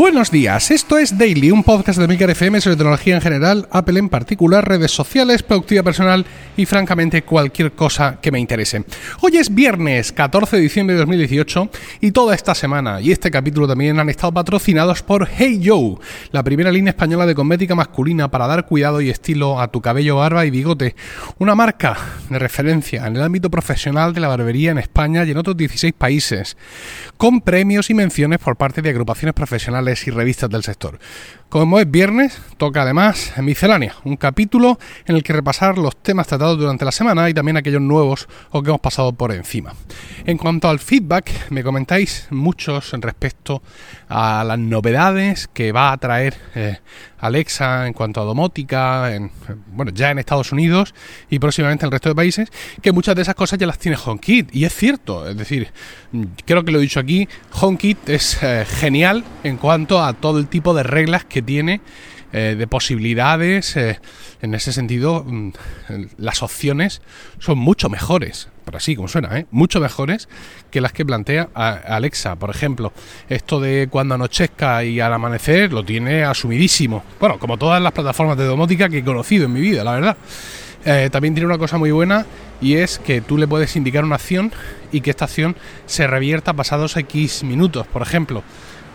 Buenos días, esto es Daily, un podcast de Milker FM sobre tecnología en general, Apple en particular, redes sociales, productividad personal y francamente cualquier cosa que me interese. Hoy es viernes 14 de diciembre de 2018 y toda esta semana y este capítulo también han estado patrocinados por Hey Joe, la primera línea española de cosmética masculina para dar cuidado y estilo a tu cabello, barba y bigote. Una marca de referencia en el ámbito profesional de la barbería en España y en otros 16 países, con premios y menciones por parte de agrupaciones profesionales y revistas del sector. Como es viernes, toca además Miscelánea, un capítulo en el que repasar los temas tratados durante la semana y también aquellos nuevos o que hemos pasado por encima. En cuanto al feedback, me comentáis muchos respecto a las novedades que va a traer eh, Alexa en cuanto a domótica, en, bueno, ya en Estados Unidos y próximamente en el resto de países, que muchas de esas cosas ya las tiene HomeKit. Y es cierto, es decir, creo que lo he dicho aquí, HomeKit es eh, genial en cuanto a todo el tipo de reglas que tiene eh, de posibilidades. Eh, en ese sentido, mm, las opciones son mucho mejores, por así como suena, ¿eh? mucho mejores que las que plantea Alexa. Por ejemplo, esto de cuando anochezca y al amanecer lo tiene asumidísimo. Bueno, como todas las plataformas de domótica que he conocido en mi vida, la verdad. también tiene una cosa muy buena y es que tú le puedes indicar una acción y que esta acción se revierta pasados X minutos. Por ejemplo,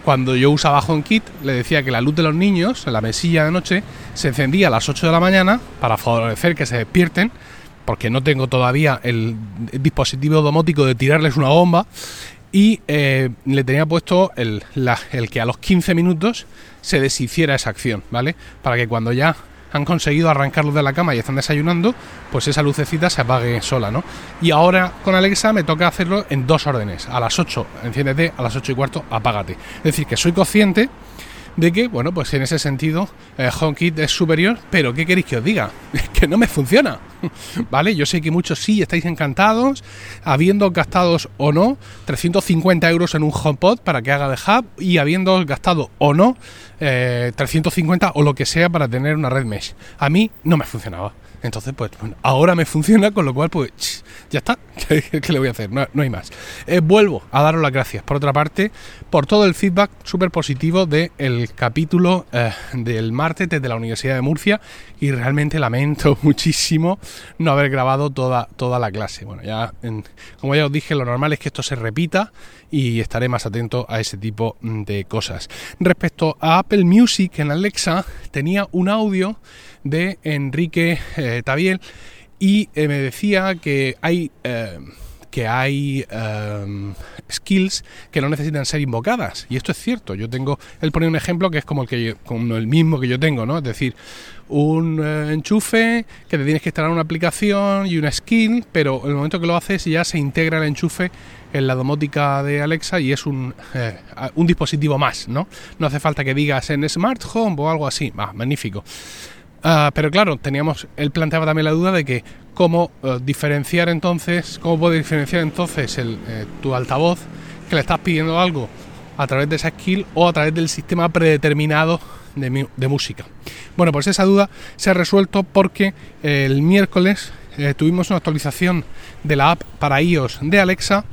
cuando yo usaba HomeKit, le decía que la luz de los niños en la mesilla de noche se encendía a las 8 de la mañana para favorecer que se despierten, porque no tengo todavía el, dispositivo domótico de tirarles una bomba. Y eh, le tenía puesto el, el que a los 15 minutos se deshiciera esa acción, ¿vale? Para que cuando ya han conseguido arrancarlos de la cama y están desayunando, pues esa lucecita se apague sola, ¿no? Y ahora con Alexa me toca hacerlo en dos órdenes. A las 8, enciéndete, a las 8 y cuarto, apágate. Es decir, que soy consciente de que, bueno, pues en ese sentido, eh, HomeKit es superior, pero ¿qué queréis que os diga? que no me funciona, ¿vale? Yo sé que muchos sí estáis encantados, habiendo gastado o no 350 euros en un HomePod para que haga de hub y habiendo gastado o no 350 eh, o lo que sea para tener una red mesh. A mí no me funcionaba. Entonces, pues ahora me funciona, con lo cual, pues ya está. ¿Qué, le voy a hacer? No, hay más. Eh, vuelvo a daros las gracias, por otra parte, por todo el feedback súper positivo del capítulo eh, del martes desde la Universidad de Murcia y realmente lamento muchísimo no haber grabado toda, toda la clase. Bueno, ya, como ya os dije, lo normal es que esto se repita y estaré más atento a ese tipo de cosas. Respecto a Apple Music en Alexa, tenía un audio de Enrique eh, Tabiel y eh, me decía que hay eh, que hay skills que no necesitan ser invocadas. Y esto es cierto. Yo tengo él pone un ejemplo que es como el que como el mismo que yo tengo no es decir un enchufe que te tienes que instalar una aplicación y una skill pero en el momento que lo haces ya se integra el enchufe en la domótica de Alexa y es un, un dispositivo más no no hace falta que digas en smart home o algo así. Ah, magnífico Ah, pero claro, teníamos, él planteaba también la duda de que cómo eh, diferenciar entonces, cómo puede diferenciar entonces el, eh, tu altavoz que le estás pidiendo algo a través de esa skill o a través del sistema predeterminado de, de música. Bueno, pues esa duda se ha resuelto porque eh, el miércoles tuvimos una actualización de la app para iOS de Alexa.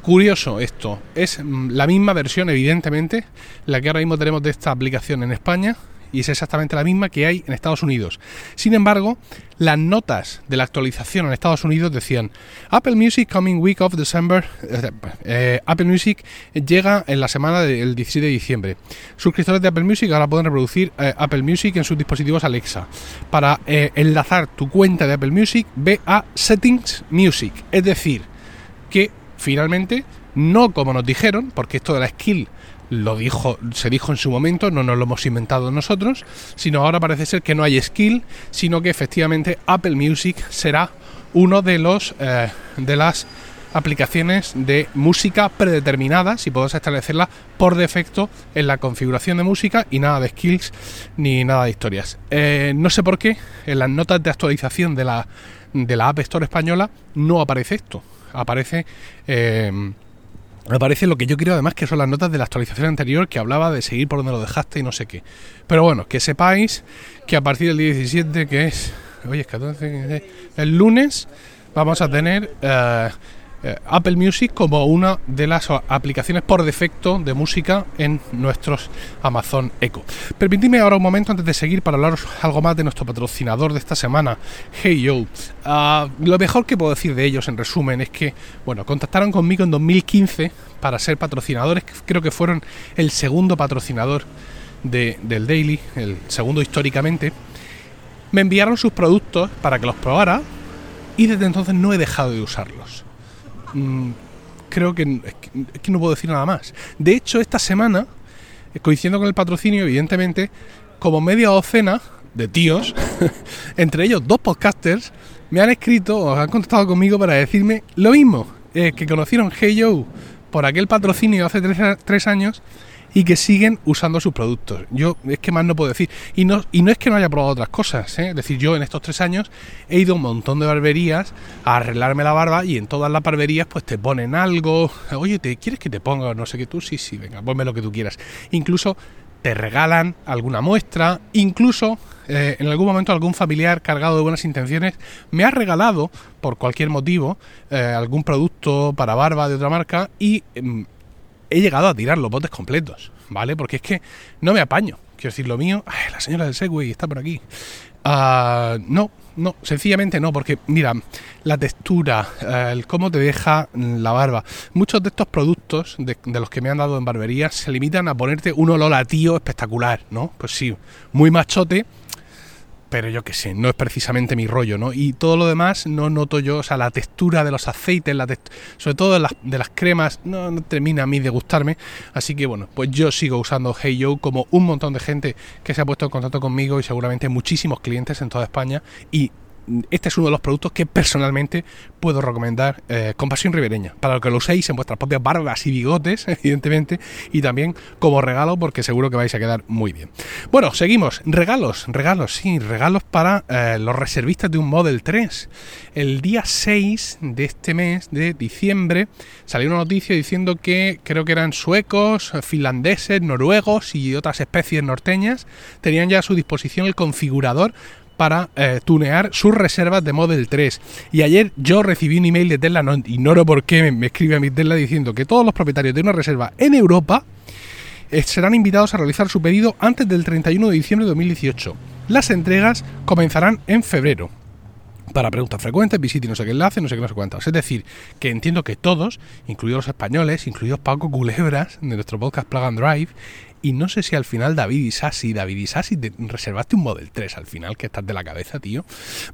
Curioso esto, es mm, la misma versión evidentemente, la que ahora mismo tenemos de esta aplicación en España, y es exactamente la misma que hay en Estados Unidos. Sin embargo, las notas de la actualización en Estados Unidos decían Apple Music coming week of December. Eh, eh, Apple Music llega en la semana del 17 de diciembre. Suscriptores de Apple Music ahora pueden reproducir eh, Apple Music en sus dispositivos Alexa. Para enlazar tu cuenta de Apple Music, ve a Settings Music. Es decir, que finalmente, no como nos dijeron, porque esto de la skill lo dijo, se dijo en su momento, no nos lo hemos inventado nosotros, sino ahora parece ser que no hay skill, sino que efectivamente Apple Music será uno de los eh, de las aplicaciones de música predeterminadas y podemos establecerla por defecto en la configuración de música y nada de skills ni nada de historias. Eh, no sé por qué en las notas de actualización de la, de la App Store española no aparece esto. Aparece eh, aparece lo que yo creo además que son las notas de la actualización anterior que hablaba de seguir por donde lo dejaste y no sé qué. Pero bueno, que sepáis que a partir del 17, que es, oye, es 14, el lunes, vamos a tener eh, Apple Music como una de las aplicaciones por defecto de música en nuestros Amazon Echo. Permitidme ahora un momento antes de seguir para hablaros algo más de nuestro patrocinador de esta semana, Hey Yo. Ah, lo mejor que puedo decir de ellos en resumen es que, bueno, contactaron conmigo en 2015 para ser patrocinadores, creo que fueron el segundo patrocinador del Daily, el segundo históricamente. Me enviaron sus productos para que los probara y desde entonces no he dejado de usarlos. Mm, creo que, no puedo decir nada más. De hecho, esta semana, eh, coincidiendo con el patrocinio, evidentemente, como media docena de tíos, entre ellos dos podcasters, me han escrito o han contactado conmigo para decirme lo mismo, eh, que conocieron Hey Joe por aquel patrocinio hace tres años y que siguen usando sus productos. Yo es que más no puedo decir. Y no, y no es que no haya probado otras cosas, ¿eh? es decir, yo en estos tres años he ido a un montón de barberías a arreglarme la barba y en todas las barberías pues te ponen algo, oye, ¿te quieres que te ponga no sé qué tú? Sí, sí, venga, ponme lo que tú quieras. Incluso te regalan alguna muestra, incluso eh, en algún momento algún familiar cargado de buenas intenciones me ha regalado, por cualquier motivo, eh, algún producto para barba de otra marca y em, he llegado a tirar los botes completos, ¿vale? Porque es que no me apaño. Quiero decir, lo mío, ay, la señora del Segway está por aquí. Ah, no, no, sencillamente no, porque mira, la textura, eh, el cómo te deja la barba. Muchos de estos productos de, de, los que me han dado en barbería se limitan a ponerte un olor a tío espectacular, ¿no? Pues sí, muy machote, pero yo qué sé, no es precisamente mi rollo, ¿no? Y todo lo demás no noto yo, o sea, la textura de los aceites, la sobre todo de las, de las cremas, no, no, termina a mí de gustarme. Así que bueno, pues yo sigo usando Hey Yo como un montón de gente que se ha puesto en contacto conmigo y seguramente muchísimos clientes en toda España y este es uno de los productos que personalmente puedo recomendar eh, con pasión ribereña, para que lo uséis en vuestras propias barbas y bigotes, evidentemente, y también como regalo, porque seguro que vais a quedar muy bien. Bueno, seguimos. Regalos, regalos, sí, regalos para eh, los reservistas de un Model 3. El día 6 de este mes, de diciembre, salió una noticia diciendo que creo que eran suecos, finlandeses, noruegos y otras especies norteñas, tenían ya a su disposición el configurador para eh, tunear sus reservas de Model 3. Y ayer yo recibí un email de Tesla, no ignoro por qué me, escribe a mi Tesla diciendo que todos los propietarios de una reserva en Europa eh, serán invitados a realizar su pedido antes del 31 de diciembre de 2018. Las entregas comenzarán en febrero. Para preguntas frecuentes, visite no sé qué enlace, no sé qué, no sé cuántos. Es decir, que entiendo que todos, incluidos los españoles, incluidos Paco Culebras, de nuestro podcast Plug and Drive, y no sé si al final David Isasi, David Isasi, te reservaste un Model 3 al final, que estás de la cabeza, tío.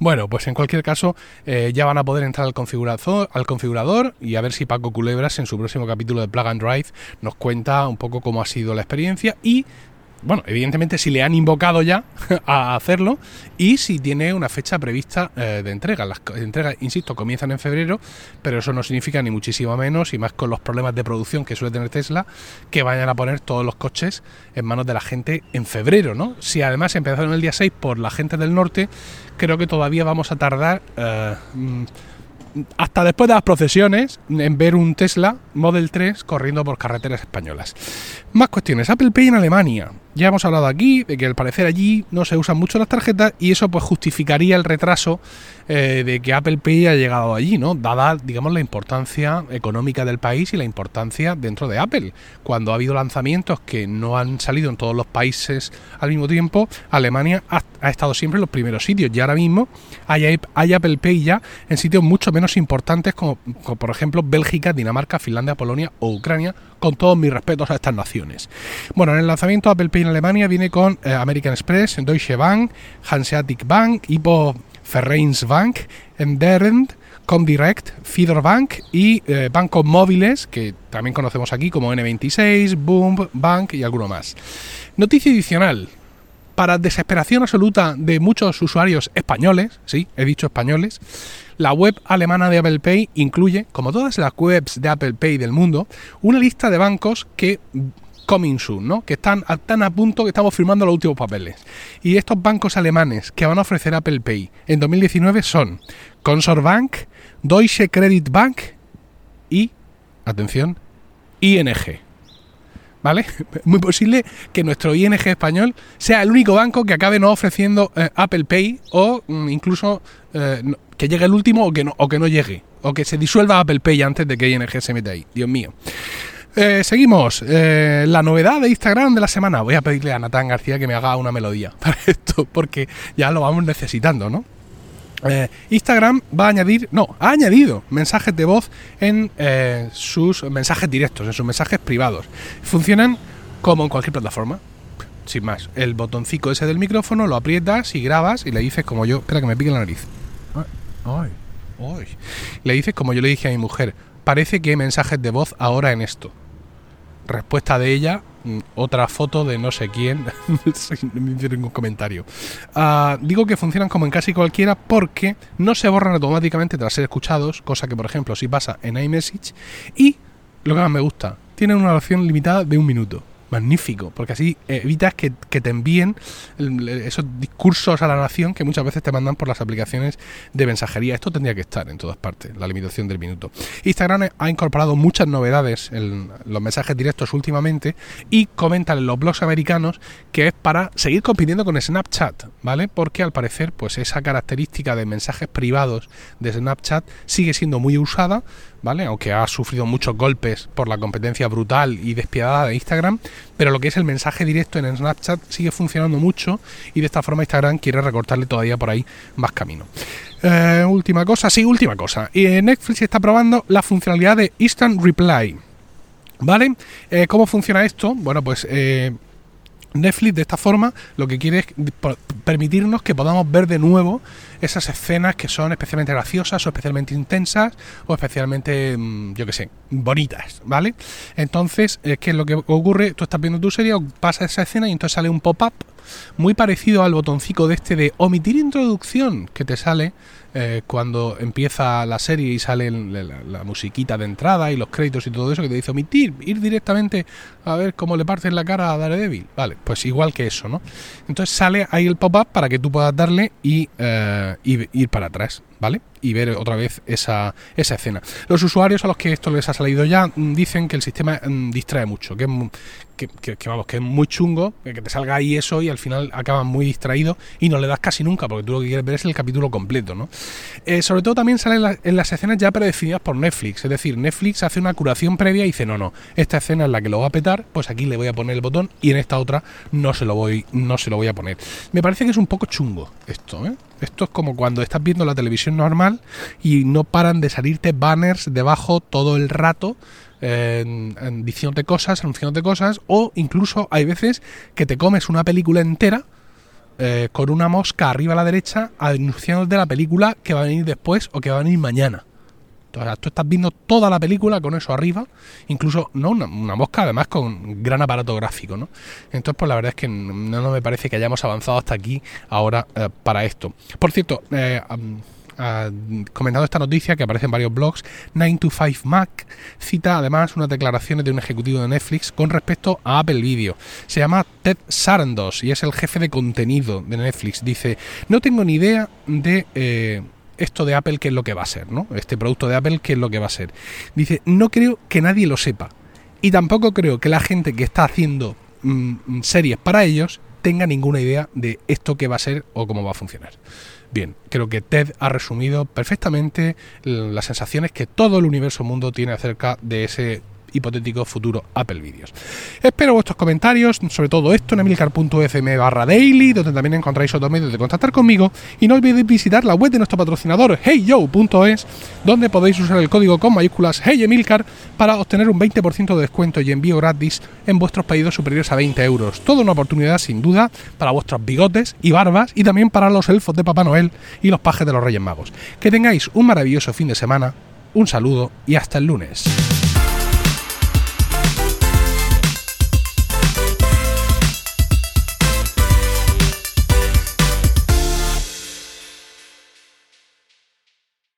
Bueno, pues en cualquier caso, eh, ya van a poder entrar al configurador, al configurador y a ver si Paco Culebras en su próximo capítulo de Plug and Drive nos cuenta un poco cómo ha sido la experiencia y bueno, evidentemente si le han invocado ya a hacerlo y si tiene una fecha prevista eh, de entrega. Las entregas, insisto, comienzan en febrero, pero eso no significa ni muchísimo menos, y más con los problemas de producción que suele tener Tesla, que vayan a poner todos los coches en manos de la gente en febrero, ¿no? Si además empezaron el día 6 por la gente del norte, creo que todavía vamos a tardar... Eh, hasta después de las procesiones en ver un Tesla Model 3 corriendo por carreteras españolas. Más cuestiones. Apple Pay en Alemania. Ya hemos hablado aquí de que al parecer allí no se usan mucho las tarjetas y eso pues justificaría el retraso eh, de que Apple Pay haya llegado allí, ¿no? Dada, digamos, la importancia económica del país y la importancia dentro de Apple. Cuando ha habido lanzamientos que no han salido en todos los países al mismo tiempo, Alemania ha, estado siempre en los primeros sitios y ahora mismo hay, hay, Apple Pay ya en sitios mucho menos importantes como, como por ejemplo Bélgica, Dinamarca, Finlandia, Polonia o Ucrania, con todos mis respetos a estas naciones. Bueno, en el lanzamiento Apple Pay en Alemania viene con eh, American Express, Deutsche Bank, Hanseatic Bank, Hypo Vereins Bank, Enderend, Comdirect, Feeder Bank y eh, bancos móviles que también conocemos aquí como N26, Boom, Bank y alguno más. Noticia adicional. Para desesperación absoluta de muchos usuarios españoles, sí, he dicho españoles, la web alemana de Apple Pay incluye, como todas las webs de Apple Pay del mundo, una lista de bancos que coming soon, ¿no? Que están tan a punto que estamos firmando los últimos papeles. Y estos bancos alemanes que van a ofrecer Apple Pay en 2019 son Consorbank, Deutsche Credit Bank y, atención, ING. ¿vale? Muy posible que nuestro ING español sea el único banco que acabe no ofreciendo eh, Apple Pay o mm, incluso, eh, que llegue el último o que no, o que no llegue. O que se disuelva Apple Pay antes de que ING se meta ahí. Dios mío. Eh, seguimos. Eh, la novedad de Instagram de la semana. Voy a pedirle a Natán García que me haga una melodía para esto, porque ya lo vamos necesitando, ¿no? Eh, Instagram va a añadir, no, ha añadido mensajes de voz en sus mensajes directos, en sus mensajes privados. Funcionan como en cualquier plataforma. Sin más, el botoncito ese del micrófono lo aprietas y grabas y le dices como yo, espera que me pique la nariz. Ay, ay. Le dices como yo le dije a mi mujer, parece que hay mensajes de voz ahora en esto. Respuesta de ella, mm, otra foto de no sé quién. no me hicieron ningún comentario. Ah, digo que funcionan como en casi cualquiera porque no se borran automáticamente tras ser escuchados, cosa que por ejemplo si pasa en iMessage. Y lo que más me gusta, tienen una duración limitada de un minuto magnífico, porque así evitas que, te envíen esos discursos a la nación que muchas veces te mandan por las aplicaciones de mensajería. Esto tendría que estar en todas partes, la limitación del minuto. Instagram ha incorporado muchas novedades en los mensajes directos últimamente y comentan en los blogs americanos que es para seguir compitiendo con Snapchat, ¿vale? Porque al parecer, pues esa característica de mensajes privados de Snapchat sigue siendo muy usada ¿vale? Aunque ha sufrido muchos golpes por la competencia brutal y despiadada de Instagram, pero lo que es el mensaje directo en Snapchat sigue funcionando mucho y de esta forma Instagram quiere recortarle todavía por ahí más camino. Eh, última cosa, sí, última cosa. Y Netflix está probando la funcionalidad de Instant Reply. ¿Vale? Eh, ¿Cómo funciona esto? Bueno, pues eh, Netflix de esta forma lo que quiere es permitirnos que podamos ver de nuevo esas escenas que son especialmente graciosas o especialmente intensas o especialmente, mm, yo qué sé, bonitas, ¿vale? Entonces, ¿qué es lo que ocurre? Tú estás viendo tu serie, pasa esa escena y entonces sale un pop-up muy parecido al botoncito de este de omitir introducción que te sale eh, cuando empieza la serie y sale la, musiquita de entrada y los créditos y todo eso que te dice omitir, ir directamente a ver cómo le parten la cara a Daredevil. Vale, pues igual que eso, ¿no? Entonces sale ahí el pop-up para que tú puedas darle y, eh, y ir para atrás, ¿vale? y ver otra vez esa, esa escena. Los usuarios a los que esto les ha salido ya mm, dicen que el sistema mm, distrae mucho, que, que, que, vamos, que es muy chungo, que te salga ahí eso y al final acaban muy distraídos y no le das casi nunca, porque tú lo que quieres ver es el capítulo completo, ¿no? Eh, sobre todo también salen en las escenas ya predefinidas por Netflix, es decir, Netflix hace una curación previa y dice, no, no, esta escena es la que lo va a petar, pues aquí le voy a poner el botón y en esta otra no se lo voy, no se lo voy a poner. Me parece que es un poco chungo esto, ¿eh? Esto es como cuando estás viendo la televisión normal y no paran de salirte banners debajo todo el rato diciéndote cosas, anunciándote cosas, o incluso hay veces que te comes una película entera eh, con una mosca arriba a la derecha anunciándote la película que va a venir después o que va a venir mañana. Entonces, tú estás viendo toda la película con eso arriba, incluso no una, mosca, además con gran aparato gráfico, ¿no? Entonces, pues la verdad es que no, me parece que hayamos avanzado hasta aquí ahora eh, para esto. Por cierto, eh, comentando esta noticia que aparece en varios blogs, 9 to 5 Mac cita además unas declaraciones de un ejecutivo de Netflix con respecto a Apple Video. Se llama Ted Sarandos y es el jefe de contenido de Netflix. Dice, no tengo ni idea de... Eh, esto de Apple qué es lo que va a ser, ¿no? Este producto de Apple qué es lo que va a ser. Dice, no creo que nadie lo sepa. Y tampoco creo que la gente que está haciendo mm, series para ellos tenga ninguna idea de esto que va a ser o cómo va a funcionar. Bien, creo que Ted ha resumido perfectamente las sensaciones que todo el universo mundo tiene acerca de ese hipotético futuro Apple Videos. Espero vuestros comentarios, sobre todo esto en emilcar.fm barra daily, donde también encontráis otros medios de contactar conmigo. Y no olvidéis visitar la web de nuestro patrocinador heyyo.es, donde podéis usar el código con mayúsculas heyemilcar para obtener un 20% de descuento y envío gratis en vuestros pedidos superiores a 20 euros. Toda una oportunidad sin duda para vuestros bigotes y barbas y también para los elfos de Papá Noel y los pajes de los Reyes Magos. Que tengáis un maravilloso fin de semana, un saludo y hasta el lunes.